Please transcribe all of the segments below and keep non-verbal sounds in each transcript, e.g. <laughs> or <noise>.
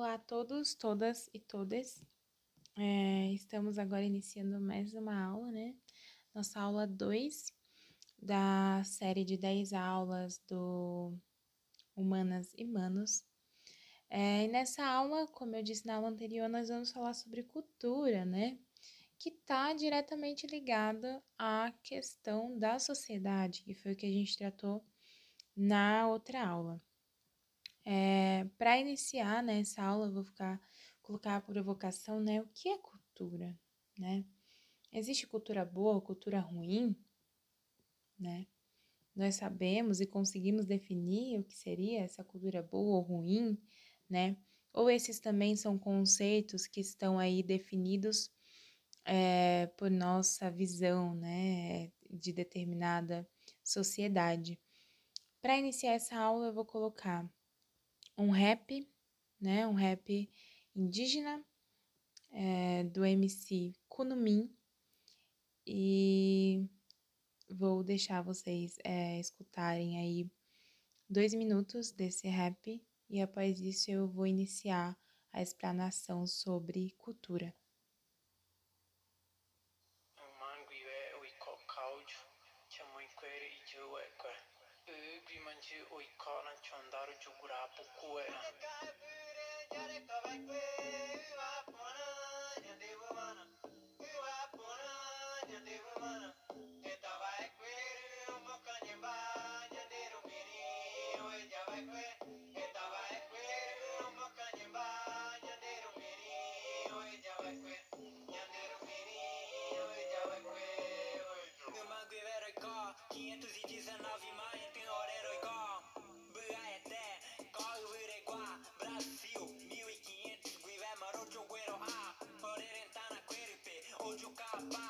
Olá a todos, todas e todes. É, estamos agora iniciando mais uma aula, né? Nossa aula 2 da série de 10 aulas do Humanas e Manos. É, e nessa aula, como eu disse na aula anterior, nós vamos falar sobre cultura, né? Que está diretamente ligada à questão da sociedade, que foi o que a gente tratou na outra aula. É, Para iniciar né, essa aula, eu vou ficar, colocar a provocação, né? O que é cultura, né? Existe cultura boa, cultura ruim, né? Nós sabemos e conseguimos definir o que seria essa cultura boa ou ruim, né? Ou esses também são conceitos que estão aí definidos é, por nossa visão, né, de determinada sociedade. Para iniciar essa aula, eu vou colocar um rap, né? Um rap indígena é, do MC Kunumin. E vou deixar vocês é, escutarem aí dois minutos desse rap e após isso eu vou iniciar a explanação sobre cultura. a pouco Heroicó, 519 maia tem hora heroicó bye, bye.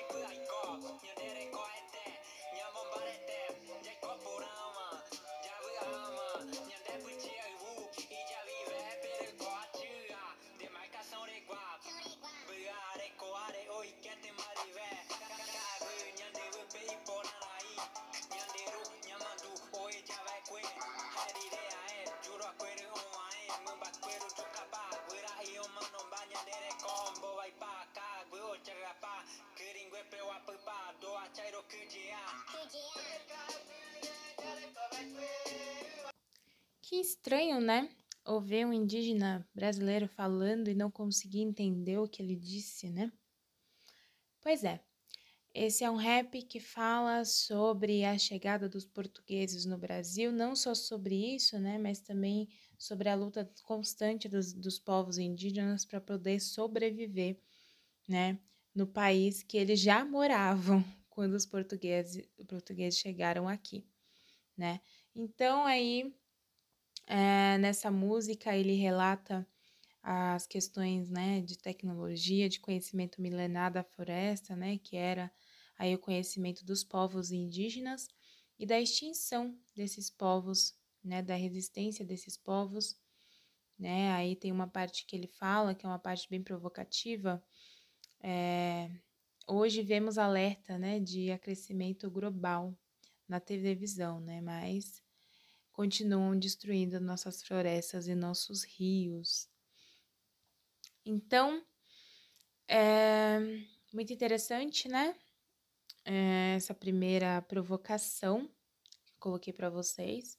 she could Que estranho, né? Ouvir um indígena brasileiro falando e não conseguir entender o que ele disse, né? Pois é, esse é um rap que fala sobre a chegada dos portugueses no Brasil, não só sobre isso, né, mas também sobre a luta constante dos, dos povos indígenas para poder sobreviver, né, no país que eles já moravam <laughs> quando os portugueses, portugueses chegaram aqui, né. Então aí é, nessa música, ele relata as questões né, de tecnologia, de conhecimento milenar da floresta, né, que era aí o conhecimento dos povos indígenas e da extinção desses povos, né, da resistência desses povos. Né? Aí tem uma parte que ele fala, que é uma parte bem provocativa. É, hoje vemos alerta né, de acrescimento global na televisão, né? mas continuam destruindo nossas florestas e nossos rios. Então, é muito interessante, né? É essa primeira provocação que coloquei para vocês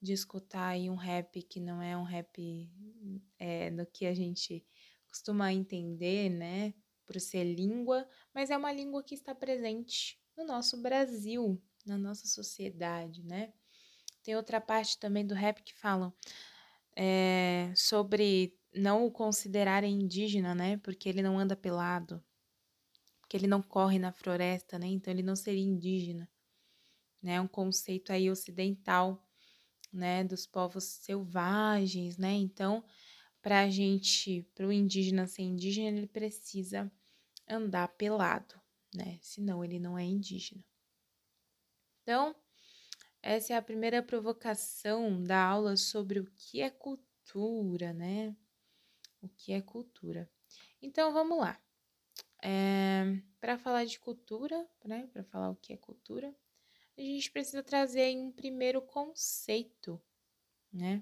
de escutar aí um rap que não é um rap é, que a gente costuma entender, né? Por ser língua, mas é uma língua que está presente no nosso Brasil, na nossa sociedade, né? Tem outra parte também do rap que falam é, sobre não o considerarem indígena, né? Porque ele não anda pelado. porque ele não corre na floresta, né? Então ele não seria indígena, né? Um conceito aí ocidental, né? Dos povos selvagens, né? Então, para a gente, para o indígena ser indígena, ele precisa andar pelado, né? Senão ele não é indígena. Então, essa é a primeira provocação da aula sobre o que é cultura, né? O que é cultura. Então, vamos lá. É, para falar de cultura, né? Para falar o que é cultura, a gente precisa trazer um primeiro conceito, né?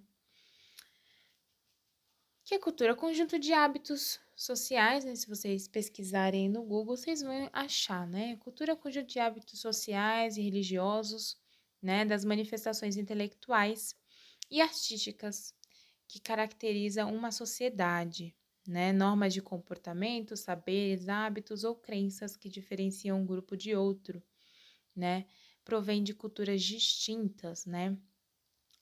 Que é cultura? Conjunto de hábitos sociais, né? Se vocês pesquisarem no Google, vocês vão achar, né? Cultura é conjunto de hábitos sociais e religiosos né, das manifestações intelectuais e artísticas que caracterizam uma sociedade, né, normas de comportamento, saberes, hábitos ou crenças que diferenciam um grupo de outro, né, provém de culturas distintas, né.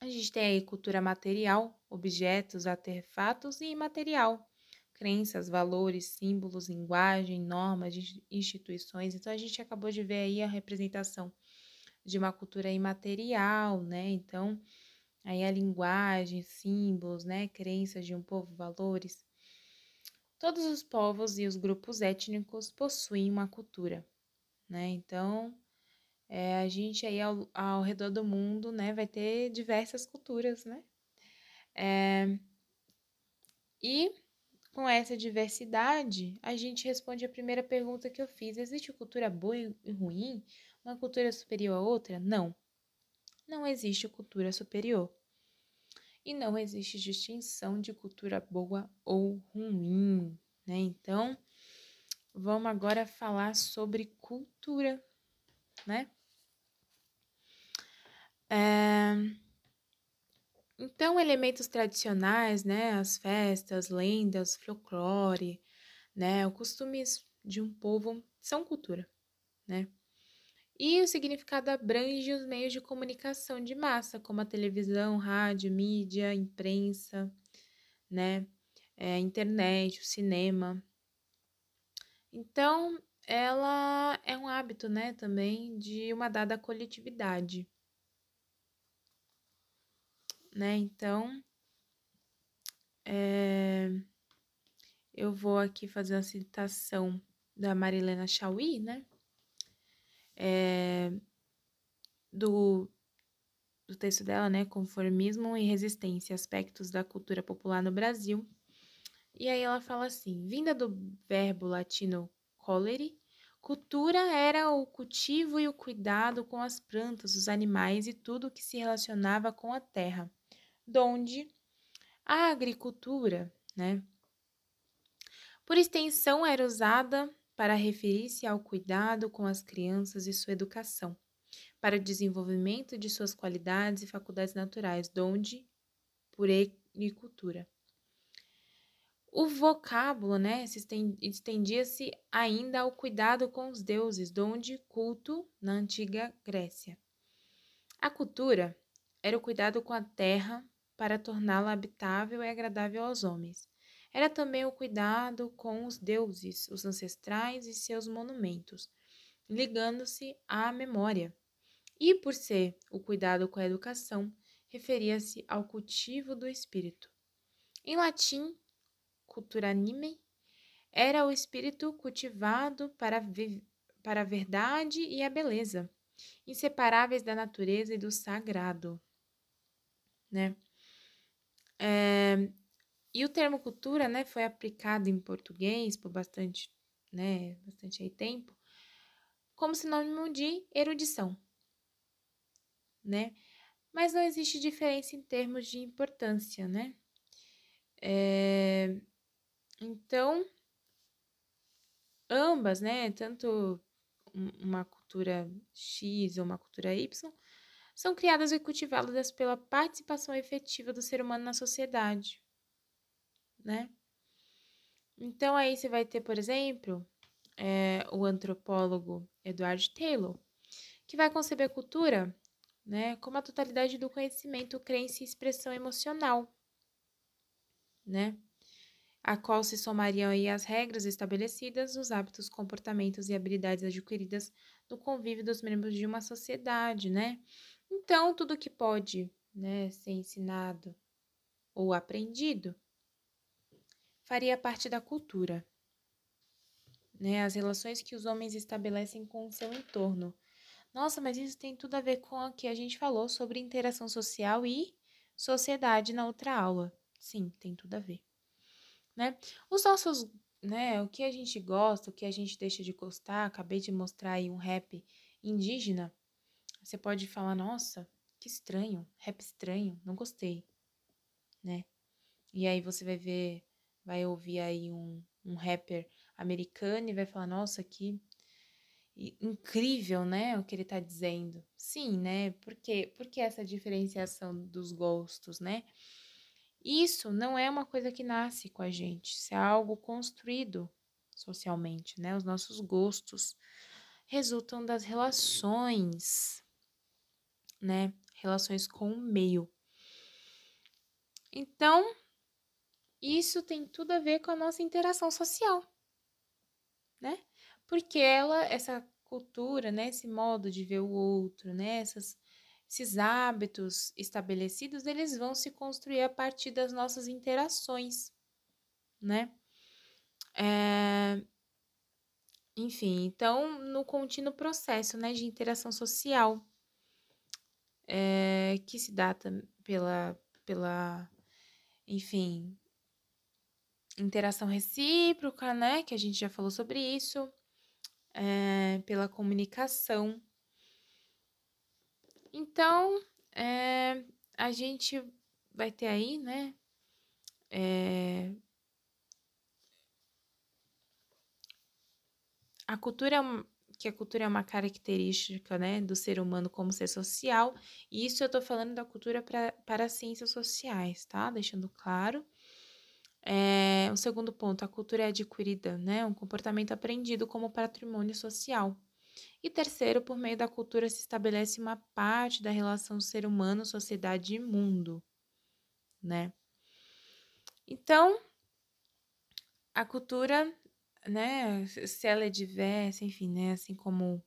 A gente tem aí cultura material, objetos, artefatos e imaterial, crenças, valores, símbolos, linguagem, normas, instituições. Então a gente acabou de ver aí a representação de uma cultura imaterial, né? Então, aí a linguagem, símbolos, né, crenças de um povo, valores. Todos os povos e os grupos étnicos possuem uma cultura, né? Então, é, a gente aí ao, ao, redor do mundo, né, vai ter diversas culturas, né? É, e com essa diversidade, a gente responde a primeira pergunta que eu fiz: existe cultura boa e ruim? Uma cultura superior a outra? Não. Não existe cultura superior. E não existe distinção de cultura boa ou ruim, né? Então, vamos agora falar sobre cultura, né? É... Então, elementos tradicionais, né? As festas, lendas, folclore, né? Os costumes de um povo são cultura, né? E o significado abrange os meios de comunicação de massa, como a televisão, rádio, mídia, imprensa, né? É, internet, o cinema. Então, ela é um hábito, né, também de uma dada coletividade. Né? Então, é, eu vou aqui fazer uma citação da Marilena Chauí, né? É, do, do texto dela, né? Conformismo e resistência, aspectos da cultura popular no Brasil. E aí ela fala assim: vinda do verbo latino colere, cultura era o cultivo e o cuidado com as plantas, os animais e tudo que se relacionava com a terra, donde a agricultura, né? Por extensão, era usada para referir-se ao cuidado com as crianças e sua educação, para o desenvolvimento de suas qualidades e faculdades naturais, donde por agricultura. O vocábulo né, estendia-se ainda ao cuidado com os deuses, donde culto na antiga Grécia. A cultura era o cuidado com a terra para torná-la habitável e agradável aos homens. Era também o cuidado com os deuses, os ancestrais e seus monumentos, ligando-se à memória. E por ser o cuidado com a educação, referia-se ao cultivo do espírito. Em latim, cultura anime era o espírito cultivado para, para a verdade e a beleza, inseparáveis da natureza e do sagrado. Né? É, e o termo cultura, né, foi aplicado em português por bastante, né, bastante aí tempo, como sinônimo de erudição, né? Mas não existe diferença em termos de importância, né? É, então, ambas, né, tanto uma cultura X ou uma cultura Y, são criadas e cultivadas pela participação efetiva do ser humano na sociedade, né? Então aí você vai ter, por exemplo, é, o antropólogo Edward Taylor, que vai conceber a cultura né, como a totalidade do conhecimento, crença e expressão emocional, né? a qual se somariam aí as regras estabelecidas, os hábitos, comportamentos e habilidades adquiridas no convívio dos membros de uma sociedade, né? Então, tudo que pode né, ser ensinado ou aprendido faria parte da cultura, né? As relações que os homens estabelecem com o seu entorno. Nossa, mas isso tem tudo a ver com o que a gente falou sobre interação social e sociedade na outra aula. Sim, tem tudo a ver. Né? Os nossos, né, o que a gente gosta, o que a gente deixa de gostar, acabei de mostrar aí um rap indígena. Você pode falar, nossa, que estranho, rap estranho, não gostei, né? E aí você vai ver, vai ouvir aí um, um rapper americano e vai falar, nossa, que incrível, né, o que ele está dizendo. Sim, né? Por quê? Porque essa diferenciação dos gostos, né? Isso não é uma coisa que nasce com a gente, isso é algo construído socialmente, né? Os nossos gostos resultam das relações, né? Relações com o meio. Então, isso tem tudo a ver com a nossa interação social, né? Porque ela, essa cultura, né, esse modo de ver o outro, né, essas, esses hábitos estabelecidos, eles vão se construir a partir das nossas interações, né? É... Enfim, então, no contínuo processo, né, de interação social, é, que se dá pela, pela, enfim, interação recíproca, né, que a gente já falou sobre isso, é, pela comunicação. Então, é, a gente vai ter aí, né? É, a cultura que a cultura é uma característica né, do ser humano como ser social, e isso eu estou falando da cultura pra, para as ciências sociais, tá? Deixando claro. É, o segundo ponto, a cultura é adquirida, né? Um comportamento aprendido como patrimônio social. E terceiro, por meio da cultura se estabelece uma parte da relação ser humano, sociedade e mundo, né? Então, a cultura, né, se ela é diversa, enfim, né, assim como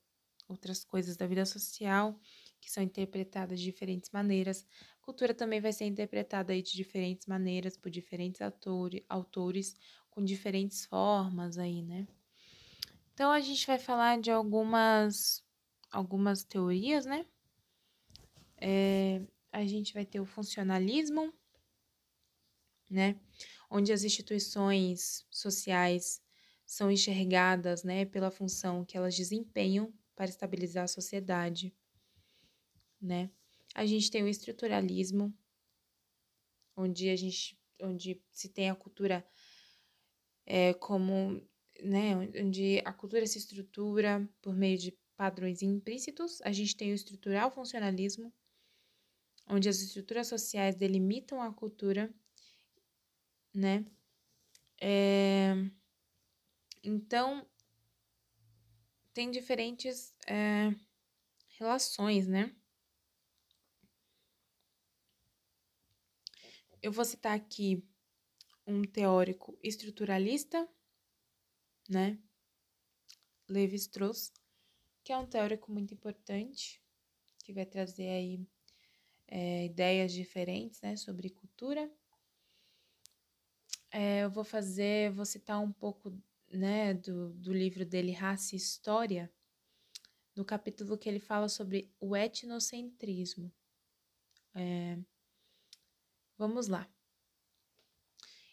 outras coisas da vida social, que são interpretadas de diferentes maneiras, cultura também vai ser interpretada aí de diferentes maneiras por diferentes autores, autores com diferentes formas aí, né? Então a gente vai falar de algumas algumas teorias, né? É, a gente vai ter o funcionalismo, né? Onde as instituições sociais são enxergadas, né, pela função que elas desempenham para estabilizar a sociedade, né? A gente tem o estruturalismo, onde a gente, onde se tem a cultura é, como, né, onde a cultura se estrutura por meio de padrões implícitos. A gente tem o estrutural funcionalismo, onde as estruturas sociais delimitam a cultura, né? É, então, tem diferentes é, relações, né? Eu vou citar aqui um teórico estruturalista, né? Levi-Strauss, que é um teórico muito importante, que vai trazer aí é, ideias diferentes, né, sobre cultura. É, eu vou fazer, vou citar um pouco, né, do, do livro dele, Raça e História, no capítulo que ele fala sobre o etnocentrismo. É, Vamos lá.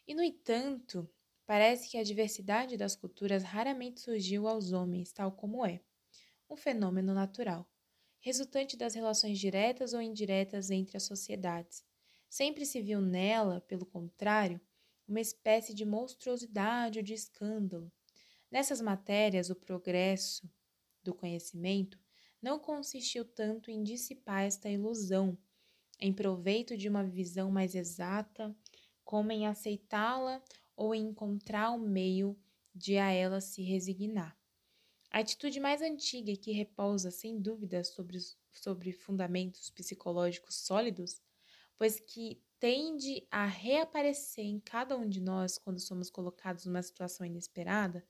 E, no entanto, parece que a diversidade das culturas raramente surgiu aos homens, tal como é, um fenômeno natural, resultante das relações diretas ou indiretas entre as sociedades. Sempre se viu nela, pelo contrário, uma espécie de monstruosidade ou de escândalo. Nessas matérias, o progresso do conhecimento não consistiu tanto em dissipar esta ilusão, em proveito de uma visão mais exata, como em aceitá-la ou em encontrar o meio de a ela se resignar. A atitude mais antiga que repousa, sem dúvida, sobre, sobre fundamentos psicológicos sólidos, pois que tende a reaparecer em cada um de nós quando somos colocados numa situação inesperada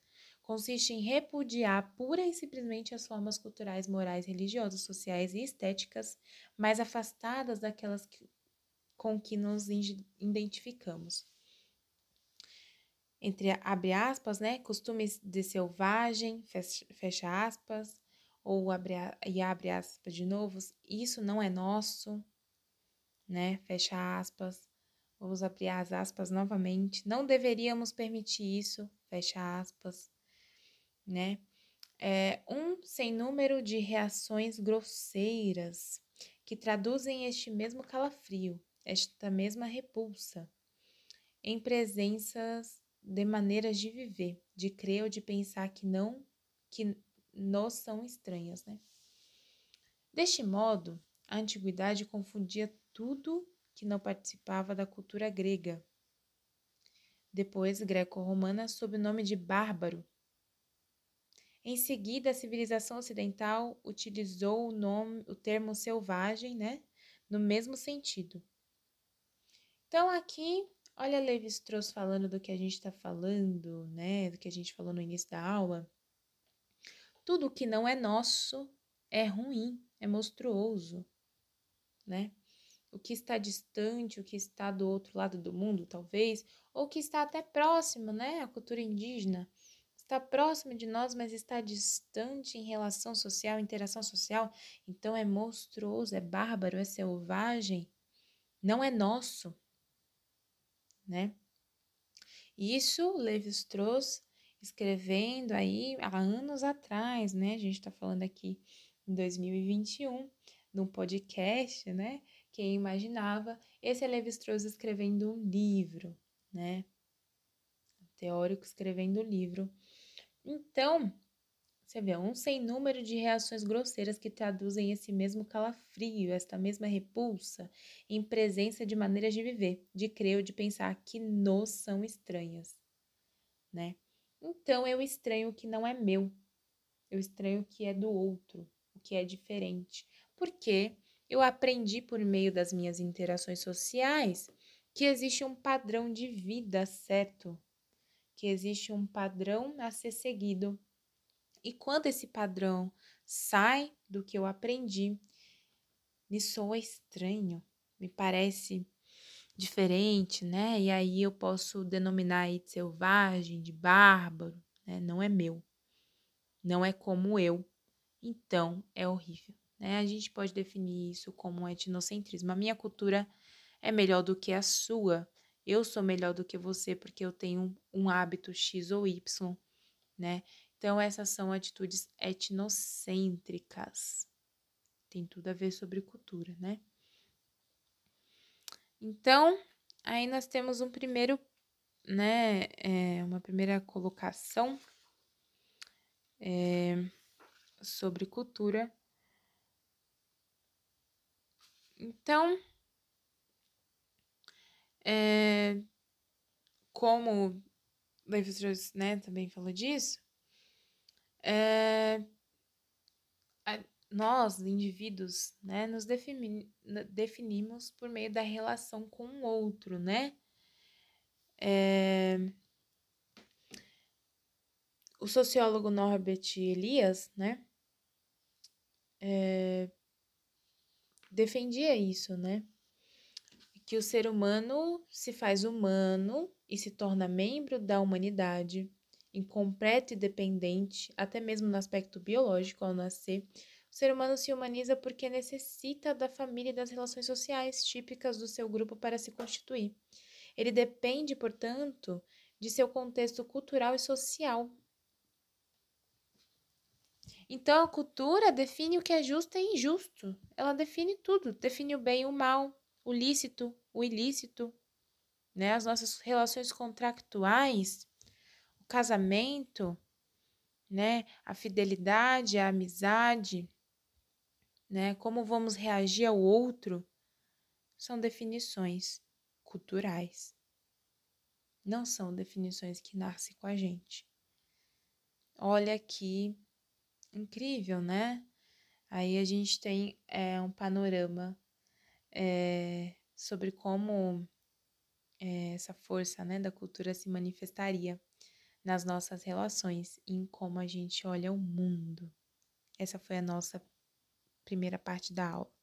consiste em repudiar pura e simplesmente as formas culturais, morais, religiosas, sociais e estéticas mais afastadas daquelas que, com que nos identificamos. Entre abre aspas, né, costumes de selvagem, fecha, aspas, ou abre e abre aspas de novo, isso não é nosso, né? Fecha aspas. Vamos abrir as aspas novamente. Não deveríamos permitir isso, fecha aspas né? É um sem número de reações grosseiras que traduzem este mesmo calafrio, esta mesma repulsa, em presenças de maneiras de viver, de crer ou de pensar que não, que nos são estranhas, né? Deste modo, a antiguidade confundia tudo que não participava da cultura grega, depois greco-romana sob o nome de bárbaro, em seguida, a civilização ocidental utilizou o, nome, o termo selvagem, né, no mesmo sentido. Então, aqui, olha Levi-Strauss falando do que a gente está falando, né, do que a gente falou no início da aula. Tudo que não é nosso é ruim, é monstruoso, né? O que está distante, o que está do outro lado do mundo, talvez, ou que está até próximo, né? A cultura indígena está próximo de nós, mas está distante em relação social, interação social, então é monstruoso, é bárbaro, é selvagem, não é nosso, né? Isso Levi-Strauss escrevendo aí há anos atrás, né? A gente está falando aqui em 2021, num podcast, né? Quem imaginava esse é Levi-Strauss escrevendo um livro, né? teórico escrevendo um livro então, você vê um sem número de reações grosseiras que traduzem esse mesmo calafrio, esta mesma repulsa, em presença de maneiras de viver, de crer ou de pensar que nos são estranhas, né? Então eu estranho o que não é meu, eu estranho o que é do outro, o que é diferente, porque eu aprendi por meio das minhas interações sociais que existe um padrão de vida certo que existe um padrão a ser seguido. E quando esse padrão sai do que eu aprendi, me soa estranho, me parece diferente, né? E aí eu posso denominar de selvagem, de bárbaro, né? Não é meu, não é como eu, então é horrível, né? A gente pode definir isso como um etnocentrismo. A minha cultura é melhor do que a sua, eu sou melhor do que você porque eu tenho um hábito X ou Y, né? Então, essas são atitudes etnocêntricas. Tem tudo a ver sobre cultura, né? Então, aí nós temos um primeiro, né? É, uma primeira colocação é, sobre cultura. Então, é, como Levi Strauss né, também falou disso, é, a, nós, indivíduos, né, nos defini, definimos por meio da relação com o outro, né? É, o sociólogo Norbert Elias, né, é, defendia isso, né? Que o ser humano se faz humano e se torna membro da humanidade, incompleto e dependente, até mesmo no aspecto biológico ao nascer. O ser humano se humaniza porque necessita da família e das relações sociais típicas do seu grupo para se constituir. Ele depende, portanto, de seu contexto cultural e social. Então, a cultura define o que é justo e injusto. Ela define tudo, define o bem e o mal, o lícito, o ilícito, né? As nossas relações contractuais, o casamento, né? A fidelidade, a amizade, né? Como vamos reagir ao outro, são definições culturais. Não são definições que nascem com a gente. Olha aqui, incrível, né? Aí a gente tem é, um panorama é, sobre como é, essa força né, da cultura se manifestaria nas nossas relações e em como a gente olha o mundo. Essa foi a nossa primeira parte da aula.